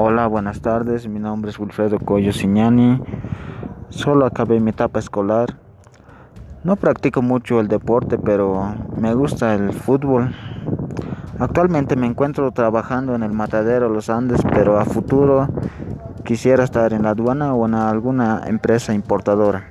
Hola, buenas tardes. Mi nombre es Wilfredo Coyo Signani. Solo acabé mi etapa escolar. No practico mucho el deporte, pero me gusta el fútbol. Actualmente me encuentro trabajando en el matadero Los Andes, pero a futuro quisiera estar en la aduana o en alguna empresa importadora.